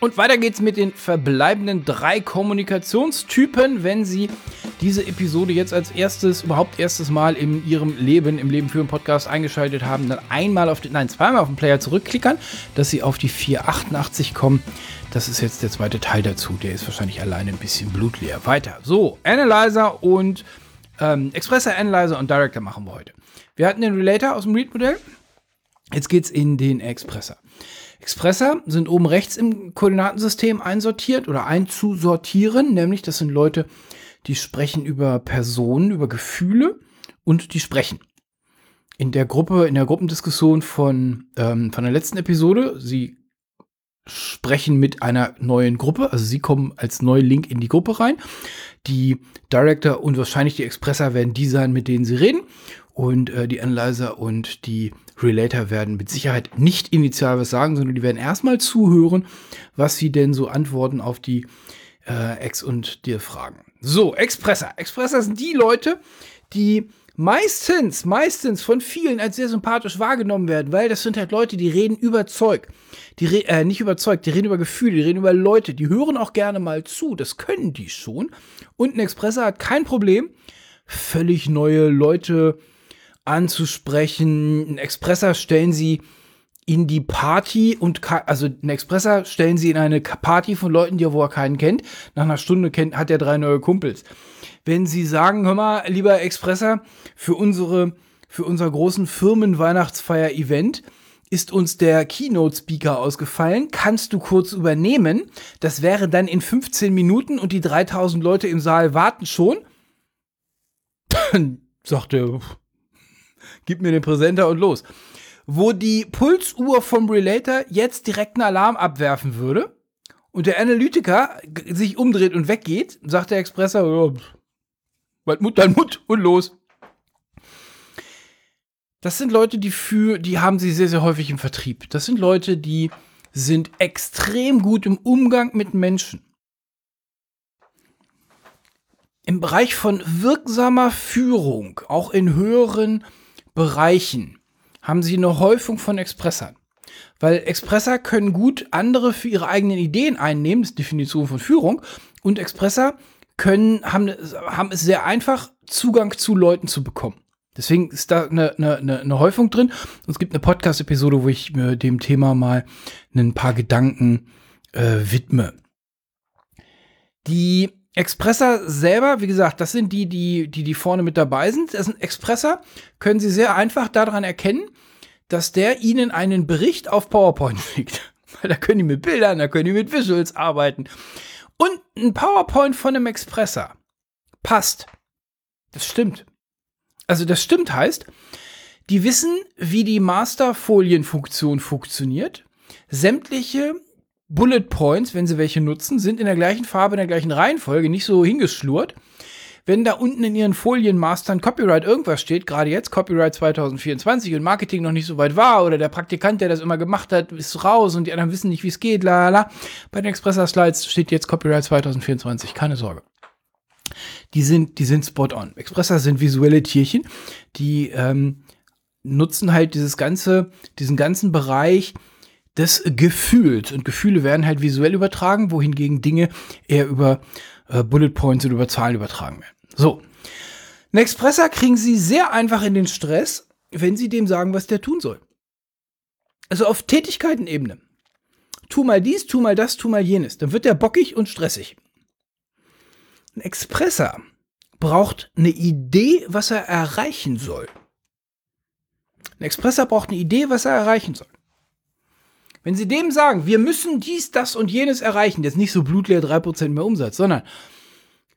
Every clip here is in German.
Und weiter geht's mit den verbleibenden drei Kommunikationstypen, wenn Sie diese Episode jetzt als erstes, überhaupt erstes Mal in Ihrem Leben, im Leben für einen Podcast eingeschaltet haben, dann einmal auf den, nein, zweimal auf den Player zurückklickern, dass Sie auf die 488 kommen. Das ist jetzt der zweite Teil dazu. Der ist wahrscheinlich alleine ein bisschen blutleer. Weiter. So, Analyzer und ähm, Expressor, Analyzer und Director machen wir heute. Wir hatten den Relator aus dem Read-Modell. Jetzt geht's in den Expressor. Expressor sind oben rechts im Koordinatensystem einsortiert oder einzusortieren, nämlich das sind Leute, die sprechen über Personen, über Gefühle und die sprechen. In der Gruppe, in der Gruppendiskussion von, ähm, von der letzten Episode, sie sprechen mit einer neuen Gruppe, also sie kommen als Neulink in die Gruppe rein. Die Director und wahrscheinlich die Expressor werden die sein, mit denen sie reden. Und äh, die Analyzer und die Relator werden mit Sicherheit nicht initial was sagen, sondern die werden erstmal zuhören, was sie denn so antworten auf die äh, Ex- und dir Fragen. So, Expressor. Expressor sind die Leute, die meistens, meistens von vielen als sehr sympathisch wahrgenommen werden, weil das sind halt Leute, die reden über Zeug. Die re äh, nicht überzeugt, die reden über Gefühle, die reden über Leute, die hören auch gerne mal zu, das können die schon. Und ein Expressor hat kein Problem, völlig neue Leute anzusprechen. Ein Expressor stellen sie in die Party und also ein Expressor stellen sie in eine Party von Leuten, die wo er keinen kennt. Nach einer Stunde kennt, hat er drei neue Kumpels. Wenn sie sagen, hör mal, lieber Expressor, für unsere für unser großen Firmenweihnachtsfeier-Event ist uns der Keynote-Speaker ausgefallen. Kannst du kurz übernehmen? Das wäre dann in 15 Minuten und die 3000 Leute im Saal warten schon. Dann sagt er, gib mir den Präsenter und los. Wo die Pulsuhr vom Relator jetzt direkt einen Alarm abwerfen würde und der Analytiker sich umdreht und weggeht, sagt der Expressor, oh, bald Mut, dann Mut und los. Das sind Leute, die für, die haben sie sehr, sehr häufig im Vertrieb. Das sind Leute, die sind extrem gut im Umgang mit Menschen. Im Bereich von wirksamer Führung, auch in höheren Bereichen haben sie eine Häufung von Expressern. Weil Expresser können gut andere für ihre eigenen Ideen einnehmen, das ist Definition von Führung, und Expresser können, haben, haben es sehr einfach, Zugang zu Leuten zu bekommen. Deswegen ist da eine, eine, eine Häufung drin. Und es gibt eine Podcast-Episode, wo ich mir dem Thema mal ein paar Gedanken äh, widme. Die Expressor selber, wie gesagt, das sind die, die, die, die vorne mit dabei sind. Das sind Expressor, können Sie sehr einfach daran erkennen, dass der Ihnen einen Bericht auf PowerPoint schickt. Da können die mit Bildern, da können die mit Visuals arbeiten. Und ein PowerPoint von einem Expressor passt. Das stimmt. Also das stimmt heißt, die wissen, wie die Masterfolienfunktion funktioniert. Sämtliche Bullet Points, wenn sie welche nutzen, sind in der gleichen Farbe, in der gleichen Reihenfolge, nicht so hingeschlurt. Wenn da unten in ihren Folienmastern Copyright irgendwas steht, gerade jetzt Copyright 2024 und Marketing noch nicht so weit war oder der Praktikant, der das immer gemacht hat, ist raus und die anderen wissen nicht, wie es geht, la la. Bei den Expressor Slides steht jetzt Copyright 2024, keine Sorge. Die sind, die sind spot on. Expressor sind visuelle Tierchen, die ähm, nutzen halt dieses ganze, diesen ganzen Bereich des Gefühls. Und Gefühle werden halt visuell übertragen, wohingegen Dinge eher über äh, Bullet Points und über Zahlen übertragen werden. So. Ein Expressor kriegen Sie sehr einfach in den Stress, wenn Sie dem sagen, was der tun soll. Also auf Tätigkeitenebene. Tu mal dies, tu mal das, tu mal jenes. Dann wird der bockig und stressig. Ein Expressor braucht eine Idee, was er erreichen soll. Ein Expressor braucht eine Idee, was er erreichen soll. Wenn Sie dem sagen, wir müssen dies, das und jenes erreichen, jetzt nicht so blutleer 3% mehr Umsatz, sondern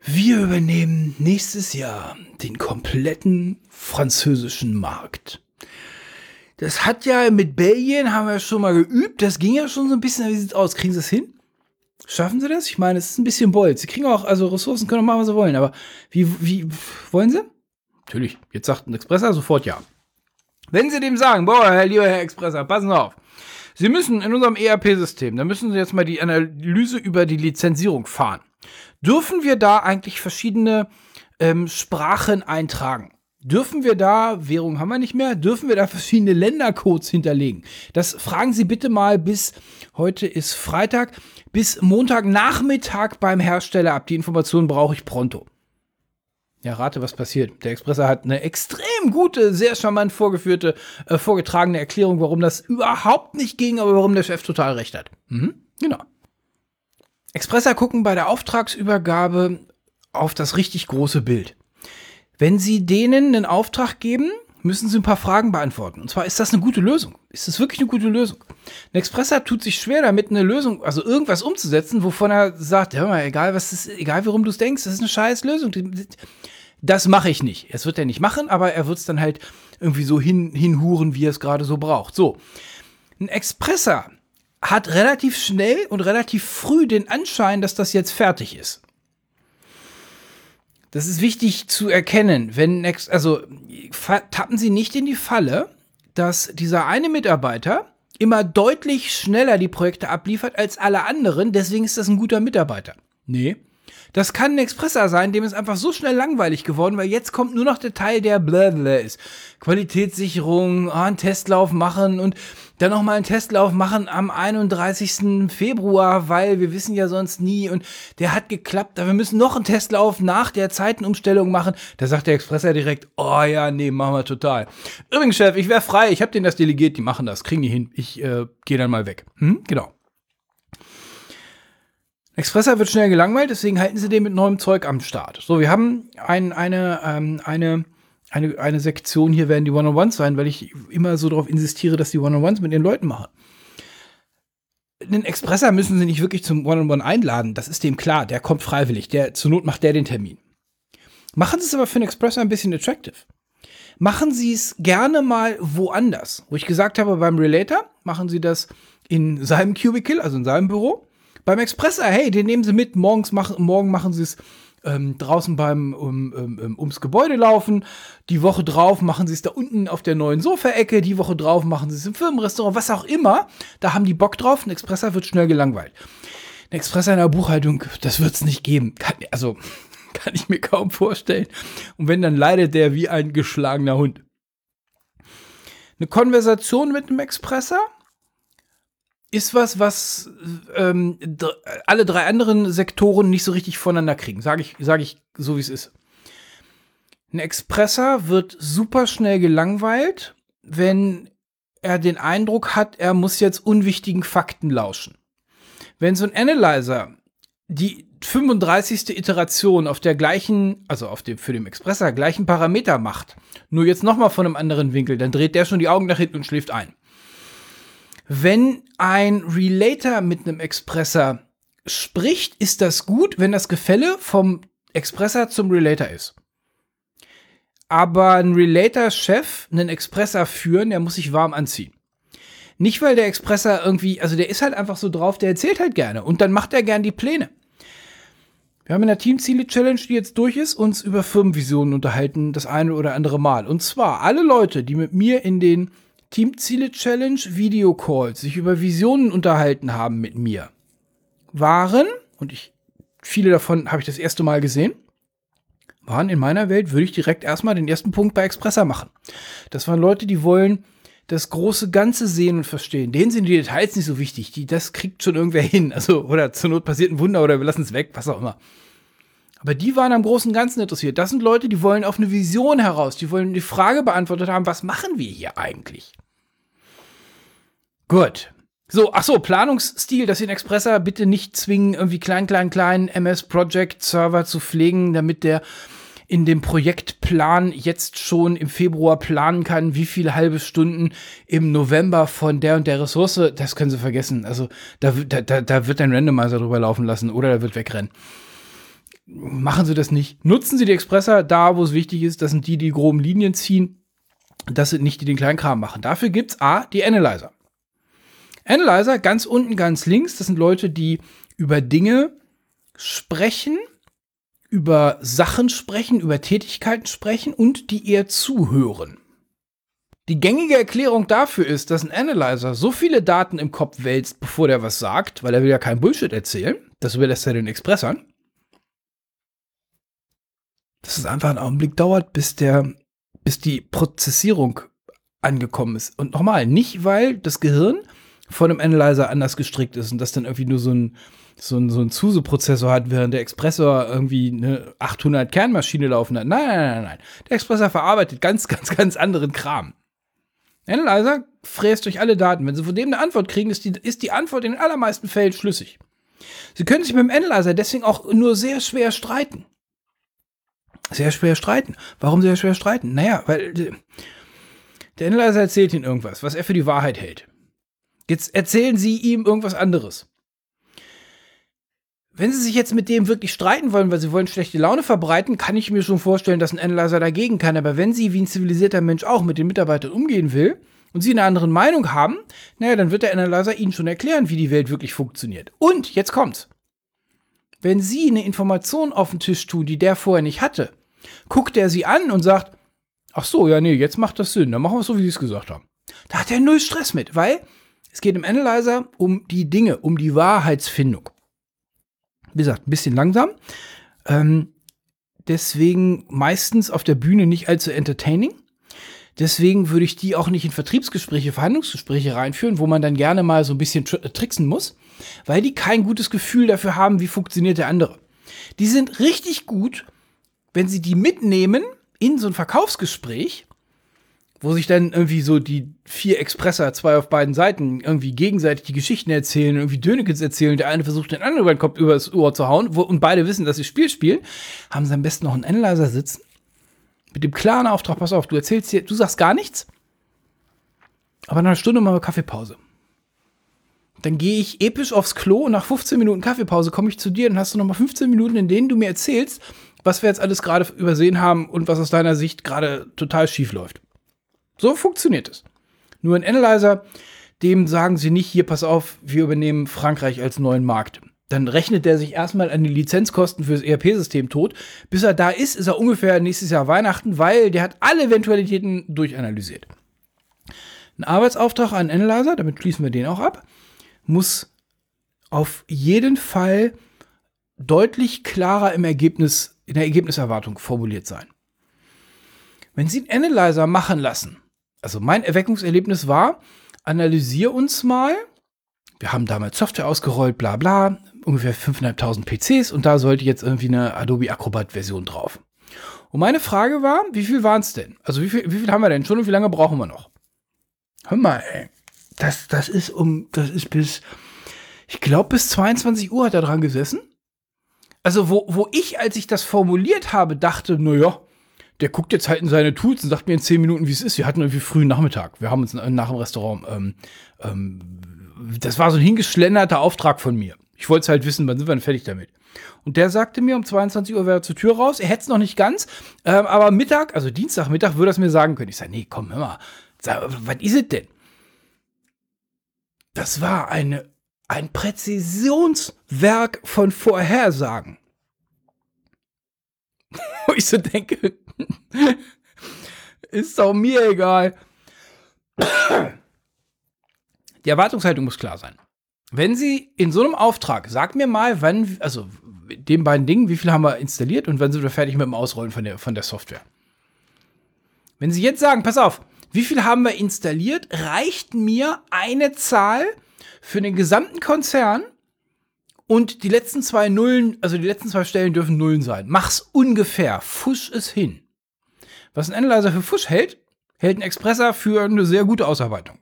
wir übernehmen nächstes Jahr den kompletten französischen Markt. Das hat ja mit Belgien, haben wir schon mal geübt, das ging ja schon so ein bisschen, wie sieht's aus? Kriegen Sie es hin? Schaffen Sie das? Ich meine, es ist ein bisschen Bolz. Sie kriegen auch, also Ressourcen können auch machen, was sie wollen, aber wie, wie, wollen Sie? Natürlich. Jetzt sagt ein Expresser sofort ja. Wenn Sie dem sagen, boah, lieber Herr Expresser, passen Sie auf. Sie müssen in unserem ERP-System, da müssen Sie jetzt mal die Analyse über die Lizenzierung fahren. Dürfen wir da eigentlich verschiedene ähm, Sprachen eintragen? Dürfen wir da, Währung haben wir nicht mehr, dürfen wir da verschiedene Ländercodes hinterlegen? Das fragen Sie bitte mal bis, heute ist Freitag, bis Montagnachmittag beim Hersteller ab. Die Informationen brauche ich pronto. Ja, rate, was passiert. Der Expresser hat eine extrem gute, sehr charmant vorgeführte, äh, vorgetragene Erklärung, warum das überhaupt nicht ging, aber warum der Chef total recht hat. Mhm, genau. Expresser gucken bei der Auftragsübergabe auf das richtig große Bild. Wenn Sie denen einen Auftrag geben, müssen Sie ein paar Fragen beantworten. Und zwar, ist das eine gute Lösung? Ist das wirklich eine gute Lösung? Ein Expresser tut sich schwer damit, eine Lösung, also irgendwas umzusetzen, wovon er sagt, hör mal, egal was ist, egal warum du es denkst, das ist eine scheiß Lösung. Das mache ich nicht. Das wird er nicht machen, aber er wird es dann halt irgendwie so hin, hinhuren, wie er es gerade so braucht. So. Ein Expresser hat relativ schnell und relativ früh den Anschein, dass das jetzt fertig ist. Das ist wichtig zu erkennen. Wenn, also tappen Sie nicht in die Falle, dass dieser eine Mitarbeiter immer deutlich schneller die Projekte abliefert als alle anderen, deswegen ist das ein guter Mitarbeiter. Nee, das kann ein Expresser sein, dem ist einfach so schnell langweilig geworden, weil jetzt kommt nur noch der Teil, der blablabla ist. Qualitätssicherung, oh, einen Testlauf machen und dann nochmal einen Testlauf machen am 31. Februar, weil wir wissen ja sonst nie und der hat geklappt, aber wir müssen noch einen Testlauf nach der Zeitenumstellung machen. Da sagt der Expresser direkt, oh ja, nee, machen wir total. Übrigens, Chef, ich wäre frei, ich habe denen das delegiert, die machen das, kriegen die hin, ich äh, gehe dann mal weg. Hm? Genau. Expresser wird schnell gelangweilt, deswegen halten sie den mit neuem Zeug am Start. So, wir haben ein, eine, ähm, eine, eine, eine Sektion hier werden die One-on-Ones sein, weil ich immer so darauf insistiere, dass die One-on-Ones mit den Leuten machen. Den Expresser müssen sie nicht wirklich zum One-on-One einladen, das ist dem klar, der kommt freiwillig, der, zur Not macht der den Termin. Machen Sie es aber für einen Expresser ein bisschen attractive. Machen Sie es gerne mal woanders. Wo ich gesagt habe, beim Relator machen Sie das in seinem Cubicle, also in seinem Büro. Beim Expresser, hey, den nehmen sie mit. Morgens machen, morgen machen sie es ähm, draußen beim um, um, ums Gebäude laufen. Die Woche drauf machen sie es da unten auf der neuen Sofaecke. Die Woche drauf machen sie es im Firmenrestaurant, was auch immer. Da haben die Bock drauf. Ein Expresser wird schnell gelangweilt. Ein Expresser in der Buchhaltung, das wird es nicht geben. Kann, also kann ich mir kaum vorstellen. Und wenn, dann leidet der wie ein geschlagener Hund. Eine Konversation mit einem Expresser ist was, was ähm, alle drei anderen Sektoren nicht so richtig voneinander kriegen. Sage ich, sag ich so, wie es ist. Ein Expresser wird super schnell gelangweilt, wenn er den Eindruck hat, er muss jetzt unwichtigen Fakten lauschen. Wenn so ein Analyzer die 35. Iteration auf der gleichen, also auf dem für den Expresser gleichen Parameter macht, nur jetzt noch mal von einem anderen Winkel, dann dreht der schon die Augen nach hinten und schläft ein. Wenn ein Relator mit einem Expressor spricht, ist das gut, wenn das Gefälle vom Expressor zum Relator ist. Aber ein Relator-Chef, einen Expressor führen, der muss sich warm anziehen. Nicht, weil der Expressor irgendwie, also der ist halt einfach so drauf, der erzählt halt gerne und dann macht er gern die Pläne. Wir haben in der Teamziele-Challenge, die jetzt durch ist, uns über Firmenvisionen unterhalten, das eine oder andere Mal. Und zwar alle Leute, die mit mir in den Teamziele Challenge Videocalls sich über Visionen unterhalten haben mit mir, waren, und ich, viele davon habe ich das erste Mal gesehen, waren in meiner Welt, würde ich direkt erstmal den ersten Punkt bei Expresser machen. Das waren Leute, die wollen das große Ganze sehen und verstehen. Denen sind die Details nicht so wichtig. Die, das kriegt schon irgendwer hin. Also, oder zur Not passiert ein Wunder oder wir lassen es weg, was auch immer. Aber die waren am großen Ganzen interessiert. Das sind Leute, die wollen auf eine Vision heraus. Die wollen die Frage beantwortet haben, was machen wir hier eigentlich? Gut. So, ach so, Planungsstil, dass Sie den Expresser bitte nicht zwingen, irgendwie klein, klein, klein MS Project Server zu pflegen, damit der in dem Projektplan jetzt schon im Februar planen kann, wie viele halbe Stunden im November von der und der Ressource, das können Sie vergessen. Also da, da, da wird ein Randomizer drüber laufen lassen oder der wird wegrennen. Machen Sie das nicht. Nutzen Sie die Expresser da, wo es wichtig ist. Das sind die, die groben Linien ziehen. Das sind nicht die, die den Kleinkram machen. Dafür gibt es A, die Analyzer. Analyzer ganz unten, ganz links, das sind Leute, die über Dinge sprechen, über Sachen sprechen, über Tätigkeiten sprechen und die eher zuhören. Die gängige Erklärung dafür ist, dass ein Analyzer so viele Daten im Kopf wälzt, bevor der was sagt, weil er will ja kein Bullshit erzählen. Das überlässt er den Expressern. Dass es einfach einen Augenblick dauert, bis der bis die Prozessierung angekommen ist. Und nochmal, nicht weil das Gehirn von einem Analyzer anders gestrickt ist und das dann irgendwie nur so ein, so ein, so ein SUSE-Prozessor hat, während der Expressor irgendwie eine 800 Kernmaschine laufen hat. Nein, nein, nein, nein. Der Expressor verarbeitet ganz, ganz, ganz anderen Kram. Analyzer fräst durch alle Daten. Wenn Sie von dem eine Antwort kriegen, ist die, ist die Antwort in den allermeisten Fällen schlüssig. Sie können sich mit dem Analyzer deswegen auch nur sehr schwer streiten. Sehr schwer streiten. Warum sehr schwer streiten? Naja, weil äh, der Analyzer erzählt Ihnen irgendwas, was er für die Wahrheit hält. Jetzt erzählen Sie ihm irgendwas anderes. Wenn Sie sich jetzt mit dem wirklich streiten wollen, weil Sie wollen schlechte Laune verbreiten, kann ich mir schon vorstellen, dass ein Analyzer dagegen kann. Aber wenn Sie wie ein zivilisierter Mensch auch mit den Mitarbeitern umgehen will und Sie eine andere Meinung haben, naja, dann wird der Analyzer Ihnen schon erklären, wie die Welt wirklich funktioniert. Und jetzt kommt's. Wenn Sie eine Information auf den Tisch tun, die der vorher nicht hatte, guckt er Sie an und sagt, ach so, ja, nee, jetzt macht das Sinn, dann machen wir es so, wie Sie es gesagt haben. Da hat er null Stress mit, weil es geht im Analyzer um die Dinge, um die Wahrheitsfindung. Wie gesagt, ein bisschen langsam. Ähm, deswegen meistens auf der Bühne nicht allzu entertaining. Deswegen würde ich die auch nicht in Vertriebsgespräche, Verhandlungsgespräche reinführen, wo man dann gerne mal so ein bisschen tr tricksen muss, weil die kein gutes Gefühl dafür haben, wie funktioniert der andere. Die sind richtig gut, wenn sie die mitnehmen in so ein Verkaufsgespräch wo sich dann irgendwie so die vier Expresser, zwei auf beiden Seiten, irgendwie gegenseitig die Geschichten erzählen, irgendwie Dönekens erzählen, der eine versucht den anderen über den Kopf übers Ohr zu hauen, wo, und beide wissen, dass sie Spiel spielen, haben sie am besten noch einen Analyzer sitzen, mit dem klaren Auftrag, pass auf, du erzählst dir, du sagst gar nichts, aber nach einer Stunde machen wir Kaffeepause. Dann gehe ich episch aufs Klo und nach 15 Minuten Kaffeepause komme ich zu dir und hast du noch mal 15 Minuten, in denen du mir erzählst, was wir jetzt alles gerade übersehen haben und was aus deiner Sicht gerade total schief läuft. So funktioniert es. Nur ein Analyzer, dem sagen sie nicht, hier pass auf, wir übernehmen Frankreich als neuen Markt. Dann rechnet der sich erstmal an die Lizenzkosten fürs ERP-System tot. Bis er da ist, ist er ungefähr nächstes Jahr Weihnachten, weil der hat alle Eventualitäten durchanalysiert. Ein Arbeitsauftrag an Analyzer, damit schließen wir den auch ab, muss auf jeden Fall deutlich klarer im Ergebnis, in der Ergebniserwartung formuliert sein. Wenn Sie einen Analyzer machen lassen, also mein Erweckungserlebnis war, analysier uns mal. Wir haben damals Software ausgerollt, bla bla, ungefähr 5.500 PCs und da sollte jetzt irgendwie eine Adobe Acrobat Version drauf. Und meine Frage war, wie viel waren es denn? Also wie viel, wie viel haben wir denn schon und wie lange brauchen wir noch? Hör mal, ey. Das, das ist um, das ist bis, ich glaube bis 22 Uhr hat er dran gesessen. Also wo, wo ich, als ich das formuliert habe, dachte, naja, der guckt jetzt halt in seine Tools und sagt mir in zehn Minuten, wie es ist. Wir hatten irgendwie frühen Nachmittag. Wir haben uns nach dem Restaurant, ähm, ähm, das war so ein hingeschlenderter Auftrag von mir. Ich wollte halt wissen, wann sind wir denn fertig damit. Und der sagte mir, um 22 Uhr wäre er zur Tür raus. Er hätte es noch nicht ganz, ähm, aber Mittag, also Dienstagmittag, würde er es mir sagen können. Ich sage, nee, komm, hör mal, sag, was ist es denn? Das war eine, ein Präzisionswerk von Vorhersagen. Wo ich so denke, ist doch mir egal. Die Erwartungshaltung muss klar sein. Wenn Sie in so einem Auftrag, sag mir mal, wann, also den beiden Dingen, wie viel haben wir installiert und wann sind wir fertig mit dem Ausrollen von der, von der Software? Wenn Sie jetzt sagen, pass auf, wie viel haben wir installiert, reicht mir eine Zahl für den gesamten Konzern und die letzten zwei Nullen, also die letzten zwei Stellen dürfen Nullen sein. Mach's ungefähr, fusch es hin. Was ein Analyzer für fusch hält, hält ein Expressor für eine sehr gute Ausarbeitung.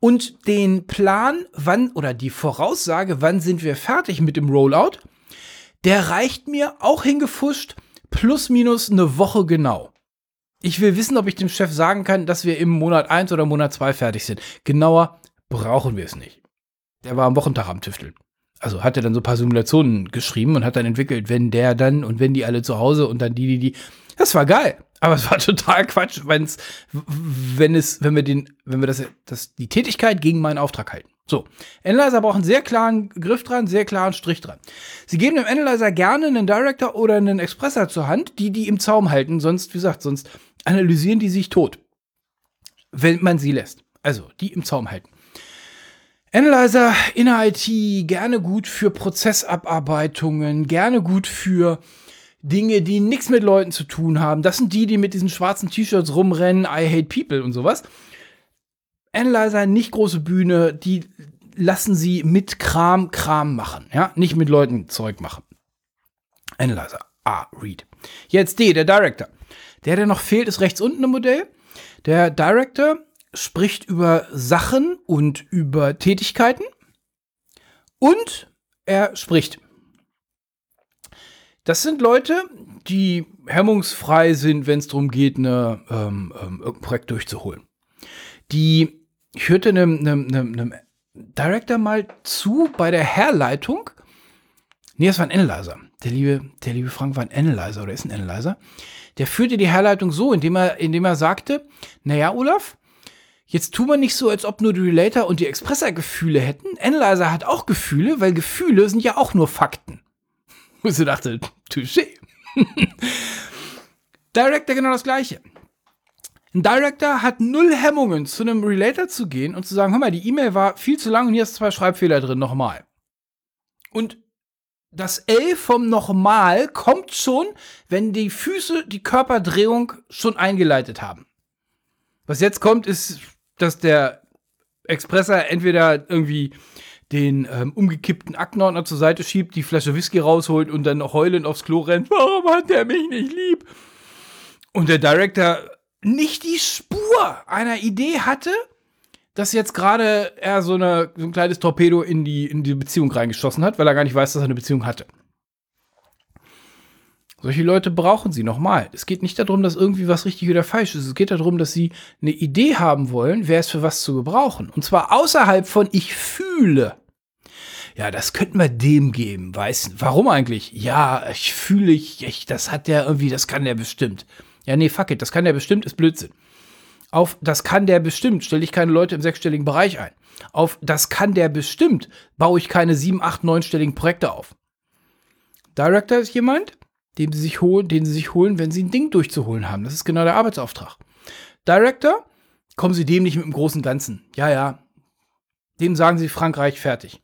Und den Plan, wann oder die Voraussage, wann sind wir fertig mit dem Rollout, der reicht mir auch hingefuscht plus minus eine Woche genau. Ich will wissen, ob ich dem Chef sagen kann, dass wir im Monat 1 oder Monat 2 fertig sind. Genauer brauchen wir es nicht. Der war am Wochentag am Tüfteln also hat er dann so ein paar Simulationen geschrieben und hat dann entwickelt, wenn der dann und wenn die alle zu Hause und dann die, die, die. Das war geil. Aber es war total Quatsch, wenn's, wenn es, wenn wir den, wenn wir das, das, die Tätigkeit gegen meinen Auftrag halten. So. Analyzer braucht einen sehr klaren Griff dran, sehr klaren Strich dran. Sie geben dem Analyzer gerne einen Director oder einen Expressor zur Hand, die die im Zaum halten, sonst, wie gesagt, sonst analysieren die sich tot. Wenn man sie lässt. Also, die im Zaum halten. Analyzer in IT gerne gut für Prozessabarbeitungen, gerne gut für Dinge, die nichts mit Leuten zu tun haben. Das sind die, die mit diesen schwarzen T-Shirts rumrennen, I hate people und sowas. Analyzer, nicht große Bühne, die lassen sie mit Kram Kram machen, ja, nicht mit Leuten Zeug machen. Analyzer, A, Read. Jetzt D, der Director. Der, der noch fehlt, ist rechts unten im Modell. Der Director spricht über Sachen und über Tätigkeiten und er spricht. Das sind Leute, die hemmungsfrei sind, wenn es darum geht, eine, ähm, ähm, irgendein Projekt durchzuholen. Die, ich hörte einem, einem, einem Director mal zu bei der Herleitung. Nee, das war ein Analyzer. Der liebe, der liebe Frank war ein Analyzer oder ist ein Analyzer. Der führte die Herleitung so, indem er, indem er sagte, naja, Olaf, jetzt tun wir nicht so, als ob nur die Relator und die Expressor Gefühle hätten. Analyzer hat auch Gefühle, weil Gefühle sind ja auch nur Fakten. Wo sie dachte, touché. Director genau das gleiche. Ein Director hat null Hemmungen, zu einem Relator zu gehen und zu sagen, hör mal, die E-Mail war viel zu lang und hier ist zwei Schreibfehler drin, nochmal. Und das L vom Nochmal kommt schon, wenn die Füße die Körperdrehung schon eingeleitet haben. Was jetzt kommt, ist, dass der Expressor entweder irgendwie den ähm, umgekippten Aktenordner zur Seite schiebt, die Flasche Whisky rausholt und dann heulend aufs Klo rennt. Warum hat der mich nicht lieb? Und der Director nicht die Spur einer Idee hatte, dass jetzt gerade er so, eine, so ein kleines Torpedo in die, in die Beziehung reingeschossen hat, weil er gar nicht weiß, dass er eine Beziehung hatte. Solche Leute brauchen sie nochmal. Es geht nicht darum, dass irgendwie was richtig oder falsch ist. Es geht darum, dass sie eine Idee haben wollen, wer es für was zu gebrauchen. Und zwar außerhalb von ich fühle. Ja, das könnten wir dem geben. Weiß, warum eigentlich? Ja, ich fühle, ich, ich, das hat der irgendwie, das kann der bestimmt. Ja, nee, fuck it, das kann der bestimmt, ist Blödsinn. Auf das kann der bestimmt, stelle ich keine Leute im sechsstelligen Bereich ein. Auf das kann der bestimmt, baue ich keine sieben, acht, neunstelligen Projekte auf. Director ist jemand, den sie sich holen, den sie sich holen, wenn sie ein Ding durchzuholen haben. Das ist genau der Arbeitsauftrag. Director, kommen Sie dem nicht mit dem großen Ganzen. Ja, ja. Dem sagen Sie Frankreich fertig.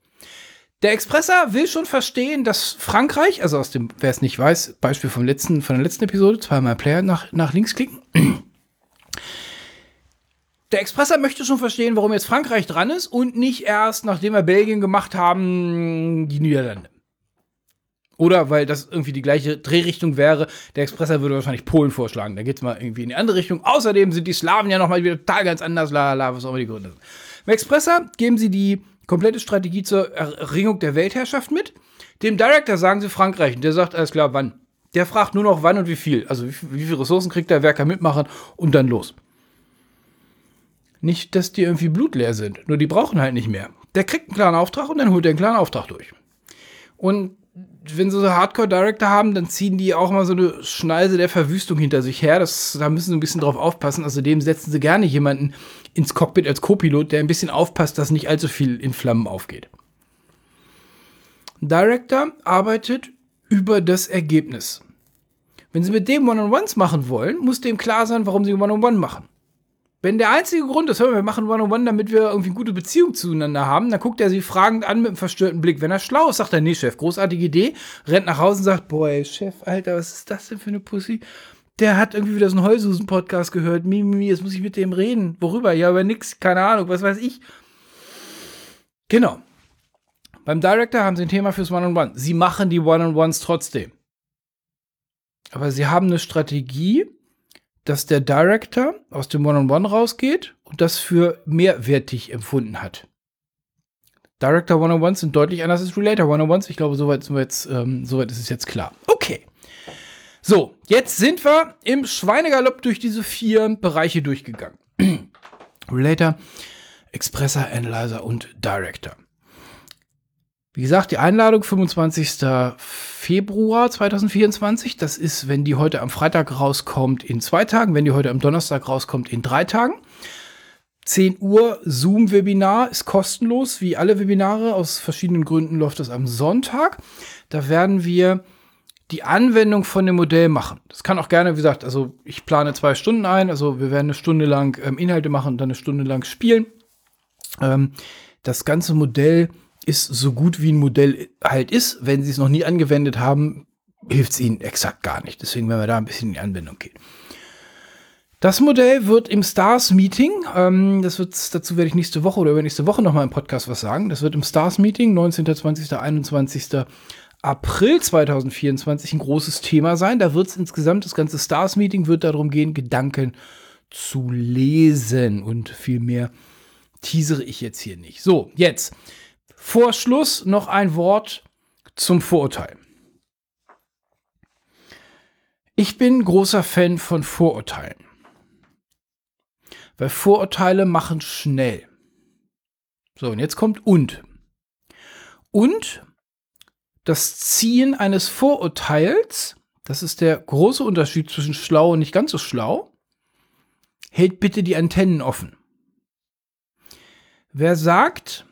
Der Expresser will schon verstehen, dass Frankreich, also aus dem, wer es nicht weiß, Beispiel vom letzten, von der letzten Episode, zweimal Player nach, nach links klicken. Der Expresser möchte schon verstehen, warum jetzt Frankreich dran ist und nicht erst, nachdem wir Belgien gemacht haben, die Niederlande. Oder weil das irgendwie die gleiche Drehrichtung wäre. Der Expresser würde wahrscheinlich Polen vorschlagen. Da geht es mal irgendwie in die andere Richtung. Außerdem sind die Slawen ja nochmal wieder total ganz anders. La, la, was auch immer die Gründe sind. Im Expresser geben sie die komplette Strategie zur Erringung der Weltherrschaft mit. Dem Director sagen sie Frankreich. Und der sagt, alles klar, wann. Der fragt nur noch, wann und wie viel. Also wie, wie viele Ressourcen kriegt der, wer kann mitmachen und dann los. Nicht, dass die irgendwie blutleer sind. Nur die brauchen halt nicht mehr. Der kriegt einen klaren Auftrag und dann holt er einen klaren Auftrag durch. Und wenn sie so Hardcore-Director haben, dann ziehen die auch mal so eine Schneise der Verwüstung hinter sich her. Das, da müssen sie ein bisschen drauf aufpassen. Außerdem setzen sie gerne jemanden ins Cockpit als Co-Pilot, der ein bisschen aufpasst, dass nicht allzu viel in Flammen aufgeht. Director arbeitet über das Ergebnis. Wenn sie mit dem One-on-Ones machen wollen, muss dem klar sein, warum sie One-on-One machen. Wenn der einzige Grund ist, wir machen One-on-One, damit wir irgendwie eine gute Beziehung zueinander haben, dann guckt er sie fragend an mit einem verstörten Blick. Wenn er schlau ist, sagt er, nee, Chef, großartige Idee, rennt nach Hause und sagt, boah, ey, Chef, Alter, was ist das denn für eine Pussy? Der hat irgendwie wieder so einen Heulsusen-Podcast gehört. Mimi, mi, jetzt muss ich mit dem reden. Worüber? Ja, über nix, keine Ahnung, was weiß ich. Genau. Beim Director haben sie ein Thema fürs One-on-One. Sie machen die One-on-Ones trotzdem. Aber sie haben eine Strategie, dass der Director aus dem One-on-One -on -One rausgeht und das für mehrwertig empfunden hat. Director One-on-Ones sind deutlich anders als Relator One-on-Ones. Ich glaube, soweit, soweit, ähm, soweit ist es jetzt klar. Okay. So, jetzt sind wir im Schweinegalopp durch diese vier Bereiche durchgegangen. Relator, Expressor, Analyzer und Director. Wie gesagt, die Einladung 25. Februar 2024. Das ist, wenn die heute am Freitag rauskommt, in zwei Tagen. Wenn die heute am Donnerstag rauskommt, in drei Tagen. 10 Uhr Zoom-Webinar ist kostenlos, wie alle Webinare. Aus verschiedenen Gründen läuft das am Sonntag. Da werden wir die Anwendung von dem Modell machen. Das kann auch gerne, wie gesagt, also ich plane zwei Stunden ein. Also wir werden eine Stunde lang ähm, Inhalte machen und dann eine Stunde lang spielen. Ähm, das ganze Modell ist so gut wie ein Modell halt ist. Wenn Sie es noch nie angewendet haben, hilft es Ihnen exakt gar nicht. Deswegen werden wir da ein bisschen in die Anwendung gehen. Das Modell wird im Stars Meeting, ähm, das wird, dazu werde ich nächste Woche oder übernächste Woche nochmal im Podcast was sagen. Das wird im Stars Meeting, 19., 20., 21. April 2024 ein großes Thema sein. Da wird es insgesamt, das ganze Stars Meeting wird darum gehen, Gedanken zu lesen und viel mehr teasere ich jetzt hier nicht. So, jetzt vor Schluss noch ein Wort zum Vorurteil. Ich bin großer Fan von Vorurteilen. Weil Vorurteile machen schnell. So, und jetzt kommt und. Und das Ziehen eines Vorurteils, das ist der große Unterschied zwischen schlau und nicht ganz so schlau, hält bitte die Antennen offen. Wer sagt,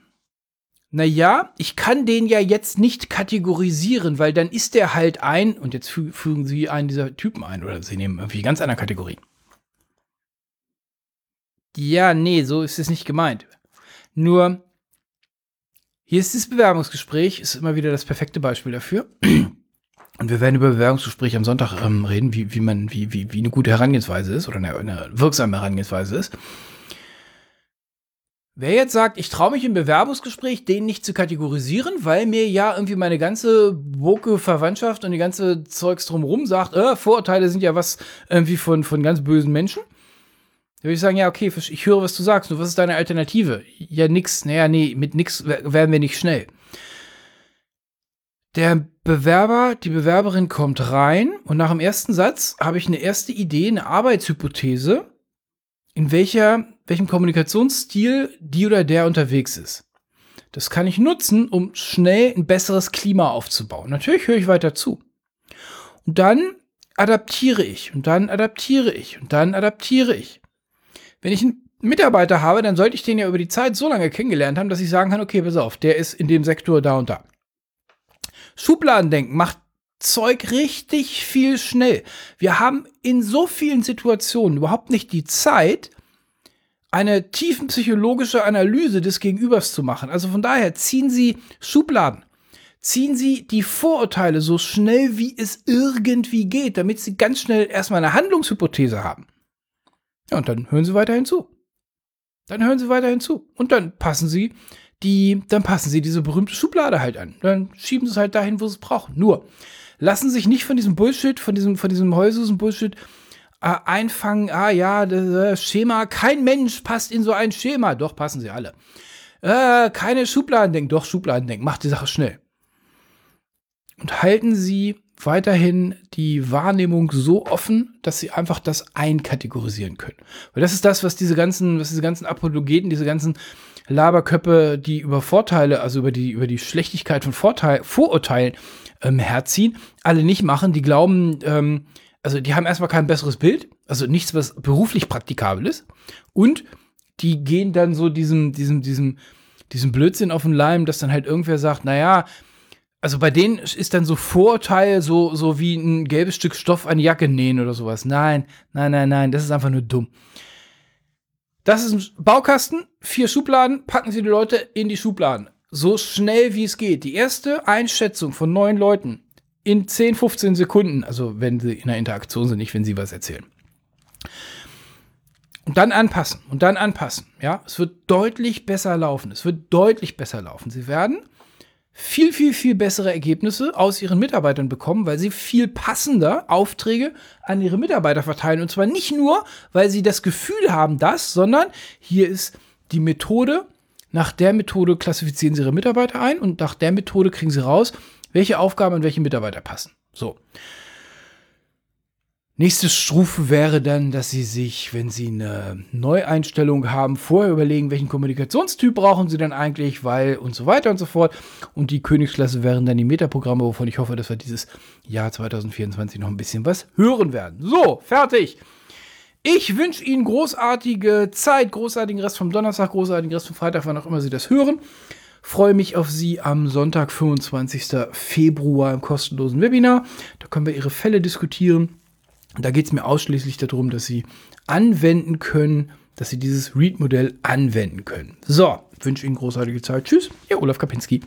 na ja, ich kann den ja jetzt nicht kategorisieren, weil dann ist der halt ein, und jetzt fü fügen Sie einen dieser Typen ein, oder Sie nehmen irgendwie ganz andere Kategorien. Ja, nee, so ist es nicht gemeint. Nur, hier ist das Bewerbungsgespräch, ist immer wieder das perfekte Beispiel dafür. Und wir werden über Bewerbungsgespräche am Sonntag ähm, reden, wie, wie man, wie, wie, wie eine gute Herangehensweise ist oder eine, eine wirksame Herangehensweise ist. Wer jetzt sagt, ich traue mich im Bewerbungsgespräch, den nicht zu kategorisieren, weil mir ja irgendwie meine ganze woke Verwandtschaft und die ganze Zeugs drumherum sagt, äh, Vorurteile sind ja was irgendwie von, von ganz bösen Menschen. Da würde ich sagen, ja, okay, ich höre, was du sagst. Nur was ist deine Alternative? Ja, nix. Naja, nee, mit nix werden wir nicht schnell. Der Bewerber, die Bewerberin kommt rein und nach dem ersten Satz habe ich eine erste Idee, eine Arbeitshypothese, in welcher, welchem Kommunikationsstil die oder der unterwegs ist. Das kann ich nutzen, um schnell ein besseres Klima aufzubauen. Natürlich höre ich weiter zu. Und dann adaptiere ich und dann adaptiere ich und dann adaptiere ich. Wenn ich einen Mitarbeiter habe, dann sollte ich den ja über die Zeit so lange kennengelernt haben, dass ich sagen kann, okay, pass auf, der ist in dem Sektor da und da. Schubladendenken macht Zeug richtig viel schnell. Wir haben in so vielen Situationen überhaupt nicht die Zeit, eine tiefenpsychologische Analyse des Gegenübers zu machen. Also von daher ziehen Sie Schubladen. Ziehen Sie die Vorurteile so schnell wie es irgendwie geht, damit Sie ganz schnell erstmal eine Handlungshypothese haben. Ja, und dann hören Sie weiterhin zu. Dann hören Sie weiterhin zu. Und dann passen Sie die, dann passen Sie diese berühmte Schublade halt an. Dann schieben Sie es halt dahin, wo Sie es brauchen. Nur, lassen Sie sich nicht von diesem Bullshit, von diesem, von diesem Heususen Bullshit äh, einfangen. Ah ja, das äh, Schema, kein Mensch passt in so ein Schema. Doch, passen Sie alle. Äh, keine Schubladen denken. Doch, Schubladen denken. Macht die Sache schnell. Und halten Sie weiterhin die Wahrnehmung so offen, dass sie einfach das einkategorisieren können. Weil das ist das, was diese ganzen, was diese ganzen Apologeten, diese ganzen Laberköppe, die über Vorteile, also über die, über die Schlechtigkeit von Vorteil, Vorurteilen ähm, herziehen, alle nicht machen. Die glauben, ähm, also die haben erstmal kein besseres Bild, also nichts, was beruflich praktikabel ist. Und die gehen dann so diesem, diesem, diesem, diesem Blödsinn auf den Leim, dass dann halt irgendwer sagt, naja, also bei denen ist dann so Vorteil, so, so wie ein gelbes Stück Stoff an Jacke nähen oder sowas. Nein, nein, nein, nein, das ist einfach nur dumm. Das ist ein Baukasten, vier Schubladen, packen Sie die Leute in die Schubladen. So schnell wie es geht. Die erste Einschätzung von neun Leuten in 10, 15 Sekunden, also wenn sie in einer Interaktion sind, nicht wenn sie was erzählen. Und dann anpassen und dann anpassen. Ja, es wird deutlich besser laufen. Es wird deutlich besser laufen. Sie werden viel, viel, viel bessere Ergebnisse aus ihren Mitarbeitern bekommen, weil sie viel passender Aufträge an ihre Mitarbeiter verteilen. Und zwar nicht nur, weil sie das Gefühl haben, das, sondern hier ist die Methode. Nach der Methode klassifizieren sie ihre Mitarbeiter ein und nach der Methode kriegen sie raus, welche Aufgaben an welche Mitarbeiter passen. So. Nächste Stufe wäre dann, dass Sie sich, wenn Sie eine Neueinstellung haben, vorher überlegen, welchen Kommunikationstyp brauchen Sie dann eigentlich, weil und so weiter und so fort. Und die Königsklasse wären dann die Metaprogramme, wovon ich hoffe, dass wir dieses Jahr 2024 noch ein bisschen was hören werden. So, fertig. Ich wünsche Ihnen großartige Zeit, großartigen Rest vom Donnerstag, großartigen Rest vom Freitag, wann auch immer Sie das hören. Freue mich auf Sie am Sonntag, 25. Februar im kostenlosen Webinar. Da können wir Ihre Fälle diskutieren. Da geht es mir ausschließlich darum, dass Sie anwenden können, dass Sie dieses Read-Modell anwenden können. So, wünsche Ihnen großartige Zeit. Tschüss, Ihr Olaf Kapinski.